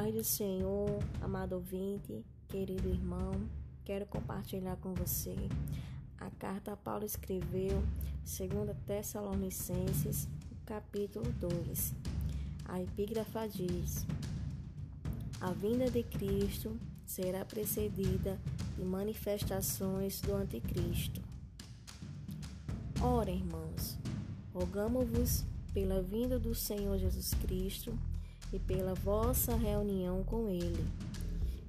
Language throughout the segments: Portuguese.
paz do Senhor, amado ouvinte, querido irmão, quero compartilhar com você a carta Paulo escreveu, segundo Tessalonicenses, capítulo 2. A epígrafa diz: A vinda de Cristo será precedida de manifestações do anticristo. Ora, irmãos, rogamo-vos pela vinda do Senhor Jesus Cristo e pela vossa reunião com Ele.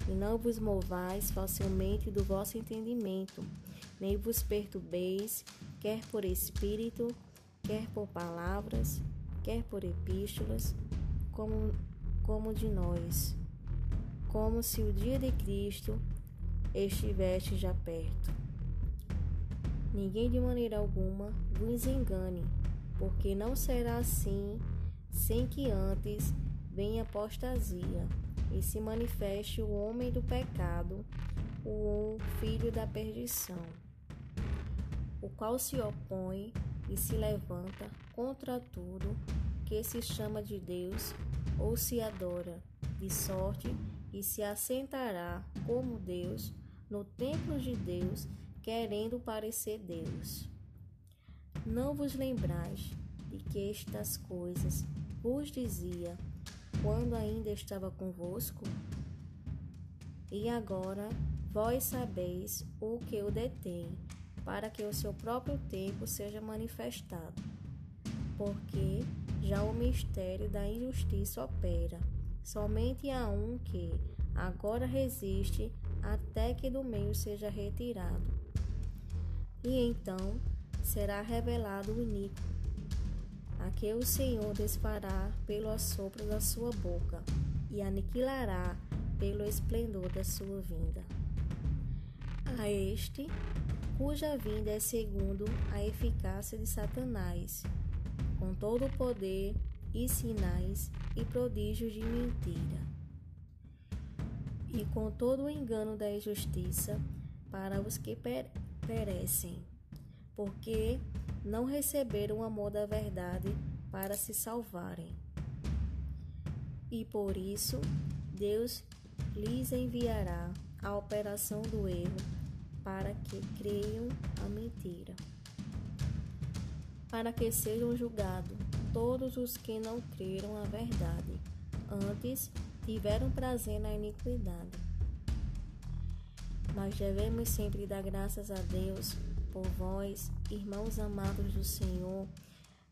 E não vos movais facilmente do vosso entendimento, nem vos perturbeis, quer por espírito, quer por palavras, quer por epístolas, como, como de nós, como se o dia de Cristo estivesse já perto. Ninguém de maneira alguma vos engane, porque não será assim sem que antes venha apostasia e se manifeste o homem do pecado, o filho da perdição, o qual se opõe e se levanta contra tudo que se chama de Deus ou se adora, de sorte e se assentará como Deus no templo de Deus, querendo parecer Deus. Não vos lembrais de que estas coisas vos dizia quando ainda estava convosco? E agora vós sabeis o que o detém, para que o seu próprio tempo seja manifestado. Porque já o mistério da injustiça opera. Somente há um que agora resiste até que do meio seja retirado. E então será revelado o iníquo a que o Senhor desfará pelo assopro da sua boca e aniquilará pelo esplendor da sua vinda. A este, cuja vinda é segundo a eficácia de Satanás, com todo o poder e sinais e prodígios de mentira, e com todo o engano da injustiça para os que perecem, porque não receberam o amor da verdade para se salvarem. E por isso, Deus lhes enviará a operação do erro para que creiam a mentira. Para que sejam julgados todos os que não creram a verdade, antes tiveram prazer na iniquidade. Nós devemos sempre dar graças a Deus por vós, irmãos amados do Senhor,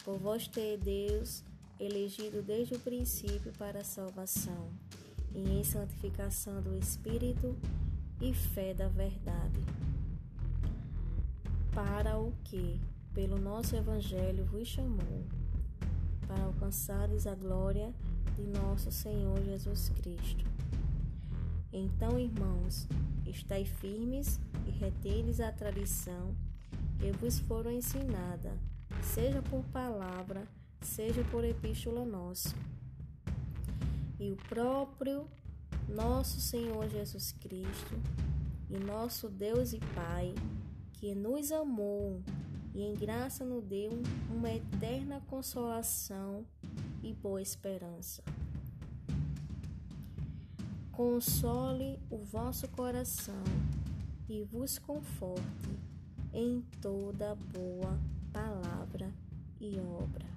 por vós ter Deus elegido desde o princípio para a salvação, e em santificação do Espírito e fé da verdade. Para o que, pelo nosso Evangelho, vos chamou, para alcançares a glória de nosso Senhor Jesus Cristo. Então, irmãos, estai firmes e retendes a tradição que vos foram ensinada, seja por palavra, seja por epístola nossa. E o próprio nosso Senhor Jesus Cristo e nosso Deus e Pai, que nos amou e em graça nos deu uma eterna consolação e boa esperança. Console o vosso coração e vos conforte em toda boa palavra e obra.